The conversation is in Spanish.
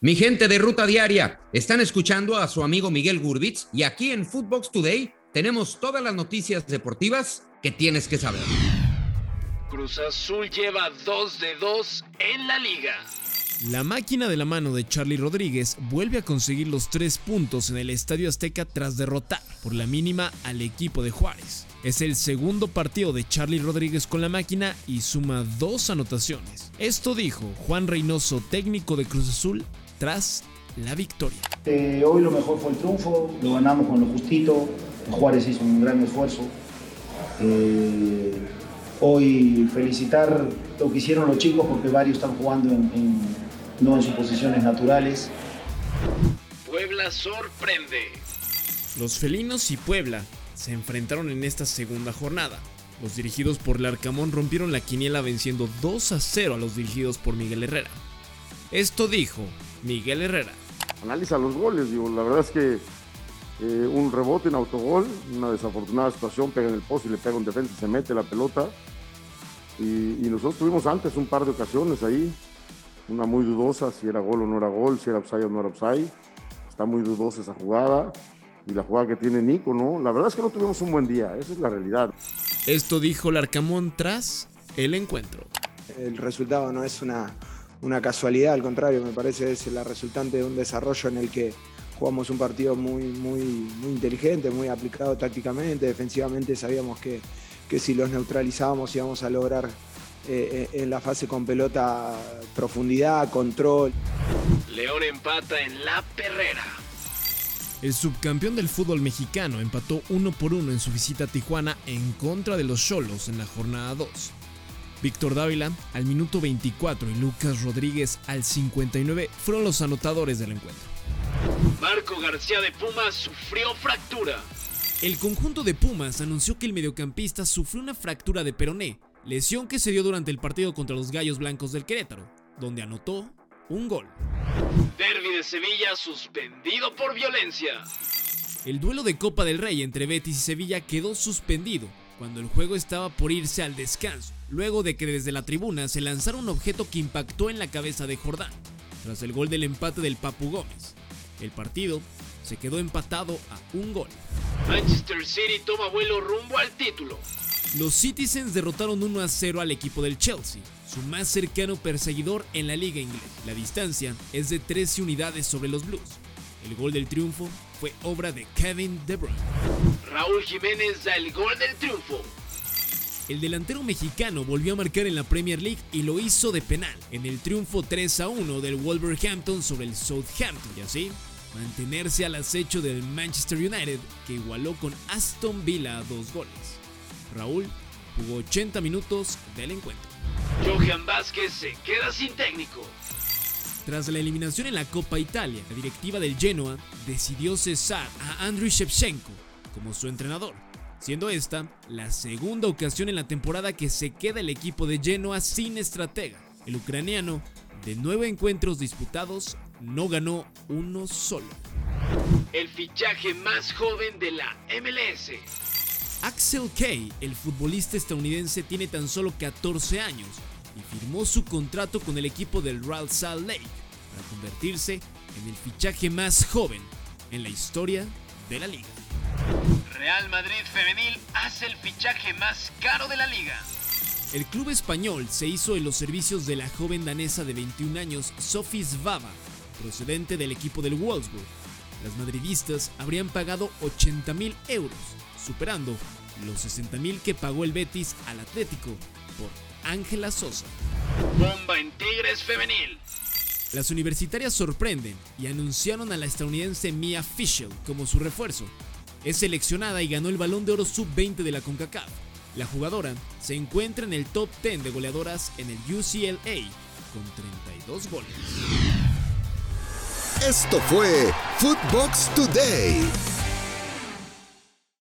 Mi gente de Ruta Diaria, están escuchando a su amigo Miguel Gurbitz y aquí en Footbox Today tenemos todas las noticias deportivas que tienes que saber. Cruz Azul lleva 2 de 2 en la liga. La máquina de la mano de Charlie Rodríguez vuelve a conseguir los tres puntos en el Estadio Azteca tras derrotar por la mínima al equipo de Juárez. Es el segundo partido de Charlie Rodríguez con la máquina y suma dos anotaciones. Esto dijo Juan Reynoso, técnico de Cruz Azul, tras la victoria. Eh, hoy lo mejor fue el triunfo, lo ganamos con lo justito, Juárez hizo un gran esfuerzo. Eh, hoy felicitar lo que hicieron los chicos porque varios están jugando en, no en sus posiciones naturales. Puebla sorprende. Los felinos y Puebla se enfrentaron en esta segunda jornada. Los dirigidos por Larcamón rompieron la quiniela venciendo 2 a 0 a los dirigidos por Miguel Herrera. Esto dijo Miguel Herrera. Analiza los goles, digo, la verdad es que eh, un rebote en autogol, una desafortunada situación, pega en el poste y le pega un defensa, se mete la pelota. Y, nosotros tuvimos antes un par de ocasiones ahí, una muy dudosa, si era gol o no era gol, si era upside o no era upside. Está muy dudosa esa jugada y la jugada que tiene Nico, ¿no? La verdad es que no tuvimos un buen día, esa es la realidad. Esto dijo Larcamón tras el encuentro. El resultado no es una, una casualidad, al contrario, me parece es la resultante de un desarrollo en el que jugamos un partido muy, muy, muy inteligente, muy aplicado tácticamente, defensivamente sabíamos que, que si los neutralizábamos íbamos a lograr eh, eh, en la fase con pelota profundidad, control. León empata en la perrera. El subcampeón del fútbol mexicano empató uno por uno en su visita a Tijuana en contra de los Cholos en la jornada 2. Víctor Dávila al minuto 24 y Lucas Rodríguez al 59 fueron los anotadores del encuentro. Marco García de Pumas sufrió fractura. El conjunto de Pumas anunció que el mediocampista sufrió una fractura de peroné, lesión que se dio durante el partido contra los Gallos Blancos del Querétaro, donde anotó un gol. Derby de Sevilla suspendido por violencia. El duelo de Copa del Rey entre Betis y Sevilla quedó suspendido cuando el juego estaba por irse al descanso, luego de que desde la tribuna se lanzara un objeto que impactó en la cabeza de Jordán, tras el gol del empate del Papu Gómez. El partido se quedó empatado a un gol. Manchester City toma vuelo rumbo al título. Los Citizens derrotaron 1 a 0 al equipo del Chelsea, su más cercano perseguidor en la liga inglesa. La distancia es de 13 unidades sobre los Blues. El gol del triunfo fue obra de Kevin De Bruyne. Raúl Jiménez da el gol del triunfo. El delantero mexicano volvió a marcar en la Premier League y lo hizo de penal en el triunfo 3 a 1 del Wolverhampton sobre el Southampton y así mantenerse al acecho del Manchester United que igualó con Aston Villa a dos goles. Raúl jugó 80 minutos del encuentro. Johan Vázquez se queda sin técnico. Tras la eliminación en la Copa Italia, la directiva del Genoa decidió cesar a Andriy Shevchenko como su entrenador, siendo esta la segunda ocasión en la temporada que se queda el equipo de Genoa sin estratega. El ucraniano, de nueve encuentros disputados, no ganó uno solo. El fichaje más joven de la MLS. Axel Kay, el futbolista estadounidense, tiene tan solo 14 años y firmó su contrato con el equipo del Real Salt Lake para convertirse en el fichaje más joven en la historia de la liga. Real Madrid Femenil hace el fichaje más caro de la liga. El club español se hizo en los servicios de la joven danesa de 21 años, Sophie Svava, procedente del equipo del Wolfsburg. Las madridistas habrían pagado 80 mil euros, superando los 60 mil que pagó el Betis al Atlético por Ángela Sosa. Bomba en Tigres Femenil. Las universitarias sorprenden y anunciaron a la estadounidense Mia Fischel como su refuerzo. Es seleccionada y ganó el balón de oro sub-20 de la CONCACAF. La jugadora se encuentra en el top 10 de goleadoras en el UCLA con 32 goles. Esto fue Footbox Today.